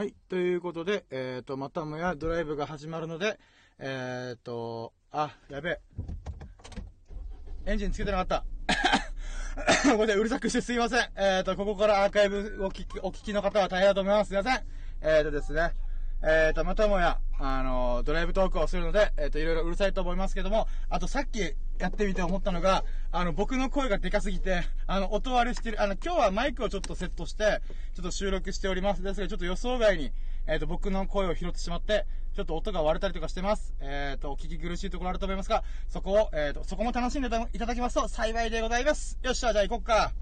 はい。ということで、えっ、と、またもやドライブが始まるので、えっ、と、あ、やべえ。エンジンつけてなかった。これでうるさくしてすいません。えっ、と、ここからアーカイブお聞き、お聞きの方は大変だと思います。すいません。えっ、とですね。えっ、と、またもや、あのドライブトークをするので、えっ、と、いろいろうるさいと思いますけども、あとさっきやってみて思ったのが、あの、僕の声がでかすぎて、あの、音割れしてる、あの、今日はマイクをちょっとセットして、ちょっと収録しております。ですが、ちょっと予想外に、えっ、と、僕の声を拾ってしまって、ちょっと音が割れたりとかしてます。えっ、と、お聞き苦しいところあると思いますが、そこを、えっ、と、そこも楽しんでいただきますと幸いでございます。よっしゃ、じゃあ行こっか。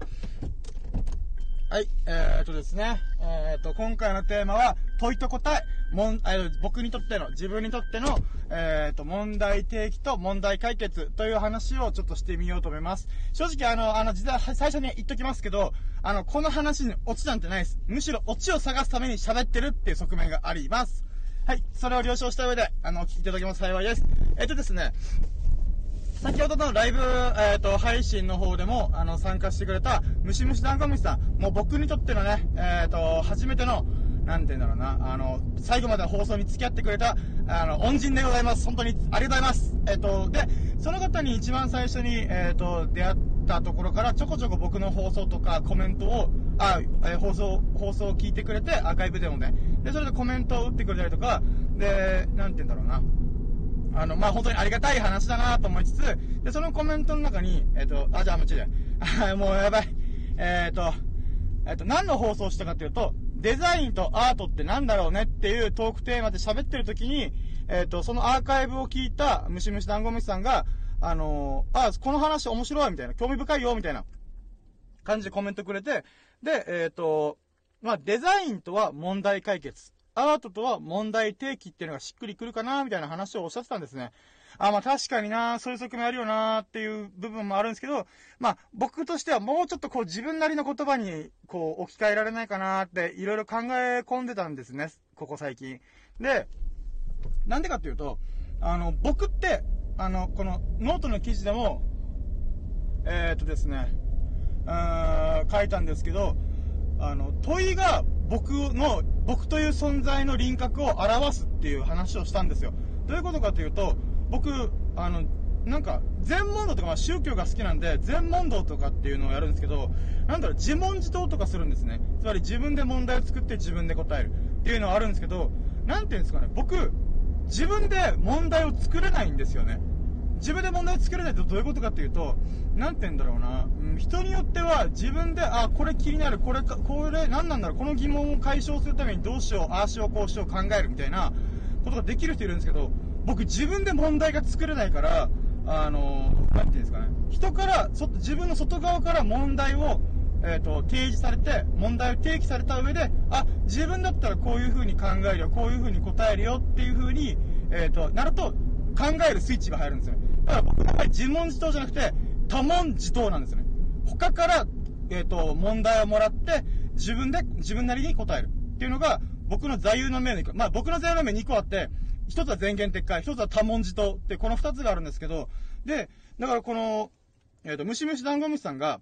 はい、えー、とですね、えー、と、今回のテーマは、問いと答え、もん、え僕にとっての、自分にとっての、えー、と、問題提起と問題解決という話をちょっとしてみようと思います。正直、あの、あの、実は最初に言っときますけど、あの、この話にオチなんてないです。むしろオチを探すために喋ってるっていう側面があります。はい、それを了承した上で、あの、お聞きいただけます幸いです。えっ、とですね、先ほどのライブ、えっ、と、配信の方でも、あの、参加してくれた、ムシムシダンゴムシさん、もう僕にとってのね、えっ、と、初めての、なんて言うんだろうな、あの、最後まで放送に付き合ってくれた、あの、恩人でございます。本当にありがとうございます。えっ、と、で、その方に一番最初に、えっ、と、出会ったところから、ちょこちょこ僕の放送とかコメントを、あ、え放送、放送を聞いてくれて、アーカイブでもね、で、それでコメントを打ってくれたりとか、で、なんて言うんだろうな、あの、まあ、本当にありがたい話だなと思いつつ、で、そのコメントの中に、えっ、と、あ、じゃあ、もうちで。あもうやばい。えっ、と、えっ、と、何の放送したかというと、デザインとアートってなんだろうねっていうトークテーマで喋ってる時に、えっ、と、そのアーカイブを聞いた、ムシムシダンゴムシさんが、あのあ、この話面白いみたいな、興味深いよみたいな感じでコメントくれて、で、えっ、と、まあ、デザインとは問題解決。アートとは問題提起っていうのがしっくりくるかなみたいな話をおっしゃってたんですね。あ、まあ確かになそういう側面あるよなっていう部分もあるんですけど、まあ僕としてはもうちょっとこう自分なりの言葉にこう置き換えられないかなっていろいろ考え込んでたんですね。ここ最近。で、なんでかっていうと、あの、僕って、あの、このノートの記事でも、えー、っとですね、うーん書いたんですけど、あの、問いが僕の、僕という存在の輪郭を表すっていう話をしたんですよ。どういうことかというと、僕、あの、なんか、全問答とか、まあ宗教が好きなんで、全問答とかっていうのをやるんですけど、なんだろう、自問自答とかするんですね。つまり自分で問題を作って自分で答えるっていうのはあるんですけど、なんていうんですかね、僕、自分で問題を作れないんですよね。自分で問題を作れないとどういうことかっていうと、なんて言うんだろうな、うん人によっては自分で、あ、これ気になる、これか、これ何なんだろう、この疑問を解消するためにどうしよう、ああしよう、こうしよう考えるみたいなことができる人いるんですけど、僕自分で問題が作れないから、あの、なんて言うんですかね、人から、そ自分の外側から問題を、えっ、と、提示されて、問題を提起された上で、あ、自分だったらこういう風に考えるよ、こういう風に答えるよっていう風に、えっ、と、なると、考えるスイッチが入るんですよね。だから僕の場合、自問自答じゃなくて、多問自答なんですよね。他から、えっ、と、問題をもらって、自分で、自分なりに答える。っていうのが、僕の座右の銘の一個。まあ、僕の座右の銘2個あって、一つは前言撤回、一つは多問自答って、この二つがあるんですけど、で、だからこの、えっ、と、ムシムシダンゴムシさんが、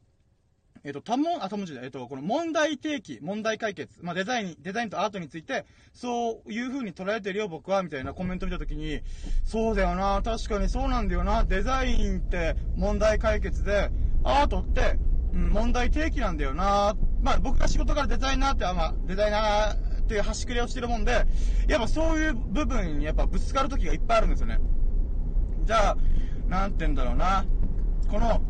えっ、と、多問、あ、多問じゃない、えっ、と、この問題提起、問題解決、まあ、デザイン、デザインとアートについて、そういう風に捉えてるよ、僕は、みたいなコメント見たときに、そうだよな、確かにそうなんだよな、デザインって問題解決で、アートって、うん、問題提起なんだよな、まあ、僕が仕事からデザイナーって、あまあ、デザイナーっていう端くれをしてるもんで、やっぱそういう部分にやっぱぶつかるときがいっぱいあるんですよね。じゃあ、なんて言うんだろうな、この、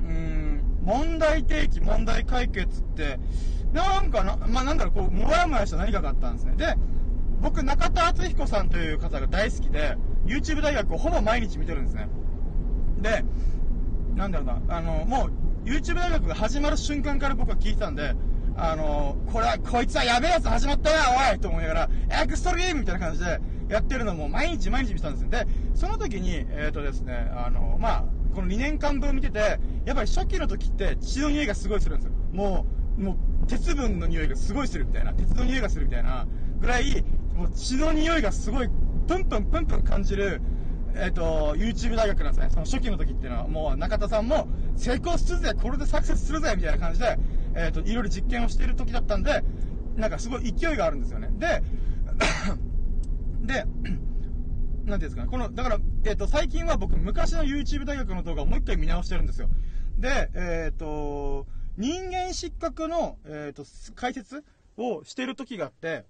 うーん、問題提起、問題解決って、なんかな、まあ、なんだろう、こう、もやもやした何かがあったんですね。で、僕、中田敦彦さんという方が大好きで、YouTube 大学をほぼ毎日見てるんですね。で、なんだろうな、あの、もう、YouTube 大学が始まる瞬間から僕は聞いてたんで、あの、これは、こいつはやべえやつ始まったな、おいと思いながら、エクストリームみたいな感じでやってるのも毎日毎日見てたんですよ。で、その時に、えっ、とですね、あの、まあ、この2年間分見てて、やっぱり初期の時って血の匂いがすごいするんですよ。もう、もう、鉄分の匂いがすごいするみたいな、鉄の匂いがするみたいな、ぐらい、もう血の匂いがすごい、プンプンプンプン感じる、えっ、と、YouTube 大学なんですね。その初期の時っていうのは、もう中田さんも、成功するぜ、これでサクセスするぜ、みたいな感じで、えっ、と、いろいろ実験をしている時だったんで、なんかすごい勢いがあるんですよね。で、で、なんていうんですかね、この、だから、えっ、と、最近は僕、昔の YouTube 大学の動画をもう一回見直してるんですよ。で、えっ、と、人間失格の、えっ、と、解説をしてる時があって、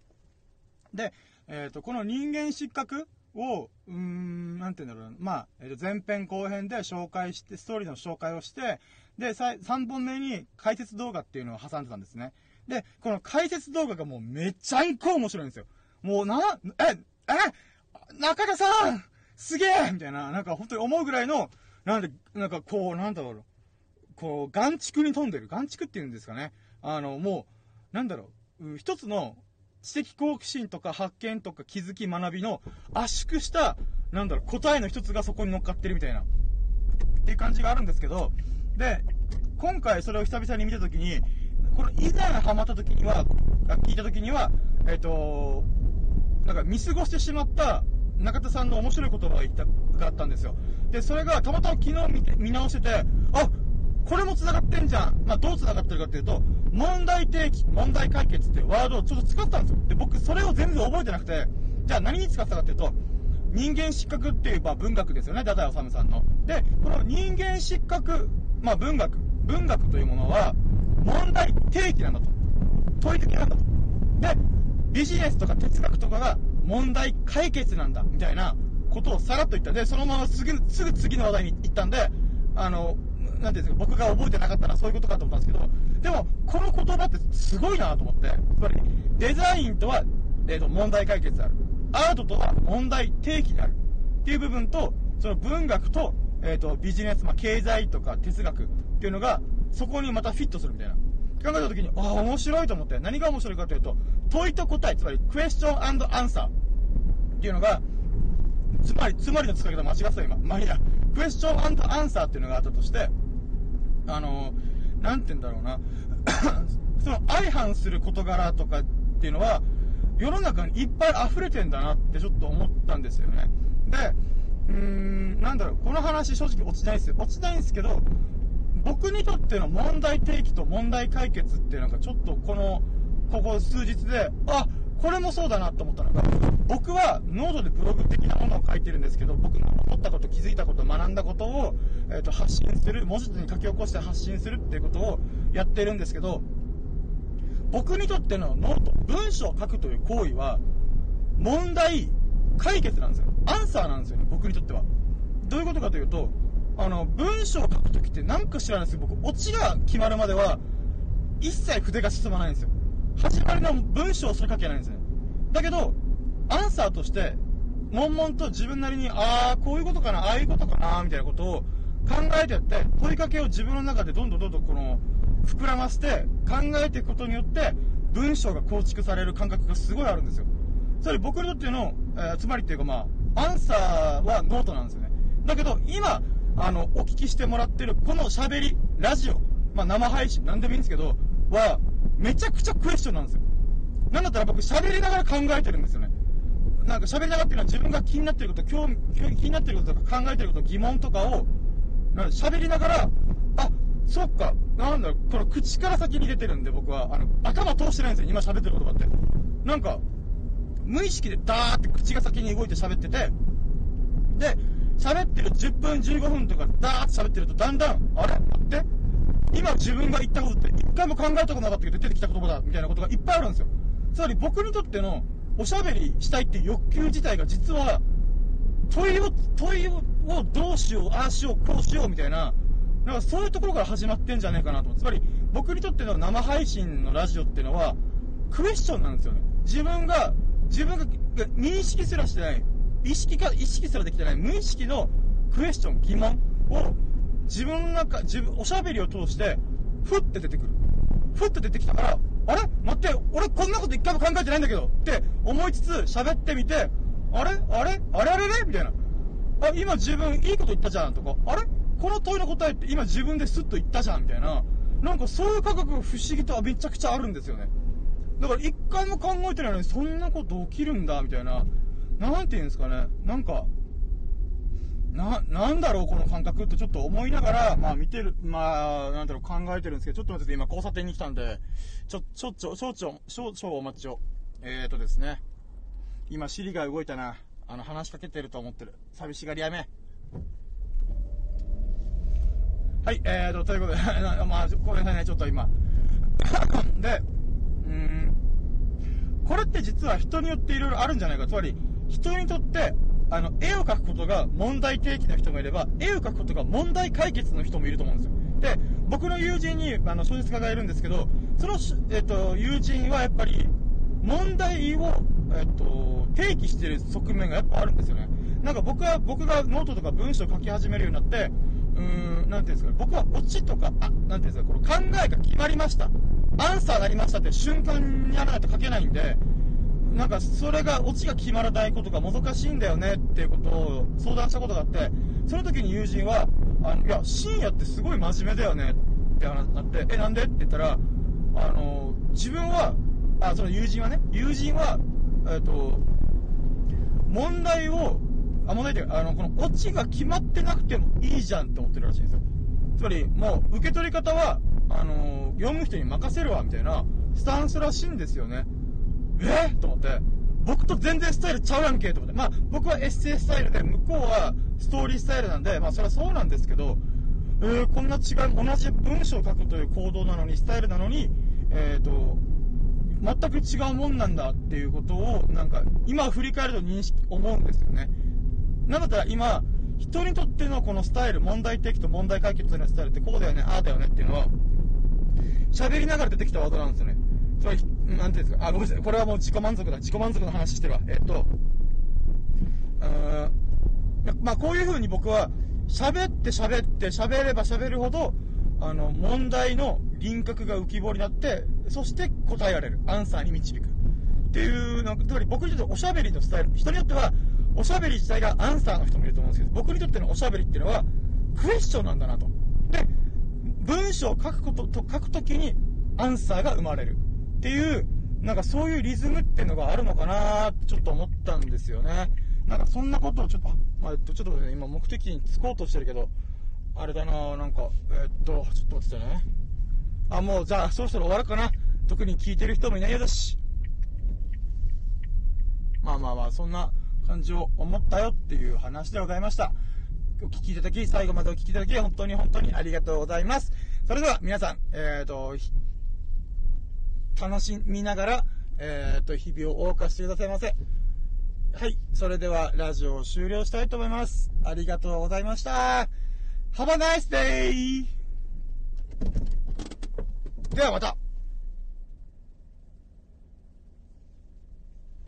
で、えっ、と、この人間失格を、うーん、なんて言うんだろうな。まあ、えー、と前編後編で紹介して、ストーリーの紹介をして、で、3本目に解説動画っていうのを挟んでたんですね。で、この解説動画がもうめちゃんこ面白いんですよ。もうな、え、え、中田さんすげえみたいな、なんか本当に思うぐらいの、なんで、なんかこう、なんだろう。こう、眼畜に飛んでる。眼畜っていうんですかね。あの、もう、なんだろう。一つの知的好奇心とか発見とか気づき学びの圧縮した、なんだろう、答えの一つがそこに乗っかってるみたいな、っていう感じがあるんですけど、で、今回それを久々に見たときに、これ以前ハマったときには、聞いたときには、えっ、ー、と、なんか見過ごしてしまった中田さんの面白い言葉が言ったがあったんですよ。で、それがたまたま昨日見て見直してて、あこれも繋がってんじゃん。まあ、どう繋がってるかっていうと、問題提起、問題解決っていうワードをちょっと使ったんですよ。で、僕、それを全然覚えてなくて、じゃあ何に使ったかっていうと、人間失格っていう、まあ、文学ですよね、ダダイ治さんの。で、この人間失格、まあ、文学、文学というものは、問題提起なんだと。問いかけなんだと。で、ビジネスとか哲学とかが問題解決なんだ、みたいなことをさらっと言った。で、そのまますぐ、すぐ次の話題に行ったんで、あの、なんていうんですか、僕が覚えてなかったらそういうことかと思ったんですけど、でも、この言葉ってすごいなと思って、やっぱり、デザインとは、えー、と問題解決である。アートとは問題提起である。っていう部分と、その文学と、えっ、ー、と、ビジネス、まあ、経済とか哲学っていうのが、そこにまたフィットするみたいな。考えた時に、ああ、面白いと思って、何が面白いかというと、問いと答え、つまり、クエスチョンアンサーっていうのが、つまり、つまりの使い方間違ってた今。まあいいや。クエスチョンアンサーっていうのがあったとして、あの、なんて言うんだろうな、その相反する事柄とかっていうのは、世の中にいっぱい溢れてんだなってちょっと思ったんですよね。で、うーん、なんだろう、この話正直落ちないですよ。落ちないんですけど、僕にとっての問題提起と問題解決っていうのがちょっとこの、ここ数日で、あ、これもそうだなと思ったのが、僕はノートでブログ的なものを書いてるんですけど、僕の思ったこと、気づいたこと、学んだことを、えーと、発信する、文字に書き起こして発信するっていうことをやってるんですけど、僕にとってのノート、文章を書くという行為は、問題、解決なんですよ。アンサーなんですよね、僕にとっては。どういうことかというと、あの、文章を書くときってなんか知らないですけど、僕、オチが決まるまでは、一切筆が進まないんですよ。始まりの文章をそれ書けないんですね。だけど、アンサーとして、悶々と自分なりに、ああ、こういうことかな、ああいうことかな、みたいなことを考えてやって、問いかけを自分の中でどんどんどんどんこの、膨らませて、考えていくことによって、文章が構築される感覚がすごいあるんですよ。それ僕にとっての、えー、つまりっていうかまあ、アンサーはノートなんですよね。だけど、今、あの、お聞きしてもらってる、この喋り、ラジオ、まあ生配信、なんでもいいんですけど、は、めちゃくちゃクエスチョンなんですよ。なんだったら僕喋りながら考えてるんですよね。なんか喋りながらっていうのは自分が気になってること、興味、気になってることとか考えてること、疑問とかを、喋りながら、あ、そっか、なんだろこの口から先に出てるんで僕は、あの、頭通してないんですよ、今喋ってる言葉って。なんか、無意識でダーって口が先に動いて喋ってて、で、喋ってる10分15分とかダーって喋ってるとだんだん、あれ？待って、今自分が言ったことって一回も考えたことなかったけど出てきた言葉だみたいなことがいっぱいあるんですよ。つまり僕にとってのおしゃべりしたいっていう欲求自体が実は問いを、問いをどうしよう、ああしよう、こうしようみたいな、なんかそういうところから始まってんじゃねえかなと。つまり僕にとっての生配信のラジオっていうのはクエスチョンなんですよね。自分が、自分が認識すらしてない、意識か、意識すらできてない無意識のクエスチョン、疑問を自分の中、自分、おしゃべりを通して、ふって出てくる。ふって出てきたから、あれ？待って、俺こんなこと一回も考えてないんだけどって思いつつ喋ってみて、あれ？あれ？あれ？あれ？れ？みたいな。あ、今自分いいこと言ったじゃんとか、あれ？この問いの答えって今自分でスッと言ったじゃんみたいな。なんかそういう感覚が不思議とめちゃくちゃあるんですよね。だから一回も考えてないのにそんなこと起きるんだみたいな。なんて言うんですかね。なんか、な、なんだろうこの感覚ってちょっと思いながら、まあ見てる、まあ、なんだろう考えてるんですけど、ちょっと待って今交差点に来たんで、ちょ、ちょ、ちょ、少々、少々お待ちを。えーとですね。今、尻が動いたな。あの、話しかけてると思ってる。寂しがりやめ。はい、えーと、ということで、まあ、ごめんなさいね、ちょっと今。で、うーん、これって実は人によっていろいろあるんじゃないか。つまり、人にとって、あの、絵を描くことが問題提起の人もいれば、絵を描くことが問題解決の人もいると思うんですよ。で、僕の友人に、あの、小説家がいるんですけど、その、えっと、友人はやっぱり、問題を、えっと、提起してる側面がやっぱあるんですよね。なんか僕は、僕がノートとか文章を書き始めるようになって、うーん、なんていうんですかね、僕はオチとか、あ、なんていうんですか、この考えが決まりました。アンサーなりましたって瞬間にやらないと書けないんで、なんかそれが、オチが決まらないことがもどかしいんだよねっていうことを相談したことがあって、その時に友人は、あの、いや、深夜ってすごい真面目だよねって話になって、え、なんでって言ったら、あの、自分は、あ、その友人はね、友人は、えっ、ー、と、問題を、あ、問題っていうか、あの、このオチが決まってなくてもいいじゃんって思ってるらしいんですよ。つまり、もう、受け取り方は、あの読む人に任せるわ、みたいな、スタンスらしいんですよね。え？と思って、僕と全然スタイルちゃうやんけと思って。まあ、僕はエッセイスタイルで、向こうはストーリースタイルなんで、まあ、それはそうなんですけど、えー、こんな違い、同じ文章を書くという行動なのに、スタイルなのに、えっ、ー、と、全く違うもんなんだっていうことを、なんか、今振り返ると認識、思うんですよね。なので、今、人にとってのこのスタイル、問題提起と問題解決のスタイルってこうだよね、ああだよねっていうのは、喋りながら出てきたワードなんですよね。つまり、なんていうんですか、あ、ごめんなさい。これはもう自己満足だ。自己満足の話してるわ。えっと、うーん、まあ、こういう風に僕は、喋って喋って喋れば喋るほど、あの、問題の輪郭が浮き彫りになって、そして答えられる。アンサーに導く。っていうの、つまり僕にとっておしゃべりのスタイル、人によっては、おしゃべり自体がアンサーの人もいると思うんですけど、僕にとってのおしゃべりっていうのは、クエスチョンなんだなと。で、文章を書くことと、書くときにアンサーが生まれる。っていう、なんかそういうリズムっていうのがあるのかなってちょっと思ったんですよね。なんかそんなことをちょっと、まあ、ちょっとね、今目的に着こうとしてるけど、あれだななんか、え、っと、ちょっと待ってね。あ、もう、じゃあ、そろそろ終わるかな。特に聞いてる人もいないようだし。まあまあまあ、そんな感じを思ったよっていう話でございました。お聞きいただき、最後までお聞きいただき、本当に本当にありがとうございます。それでは、皆さん、えっ、ー、と、楽しみながら、え、ー、と、日々を謳歌してくださいませ。はい。それでは、ラジオを終了したいと思います。ありがとうございました。Have a nice day! ではまた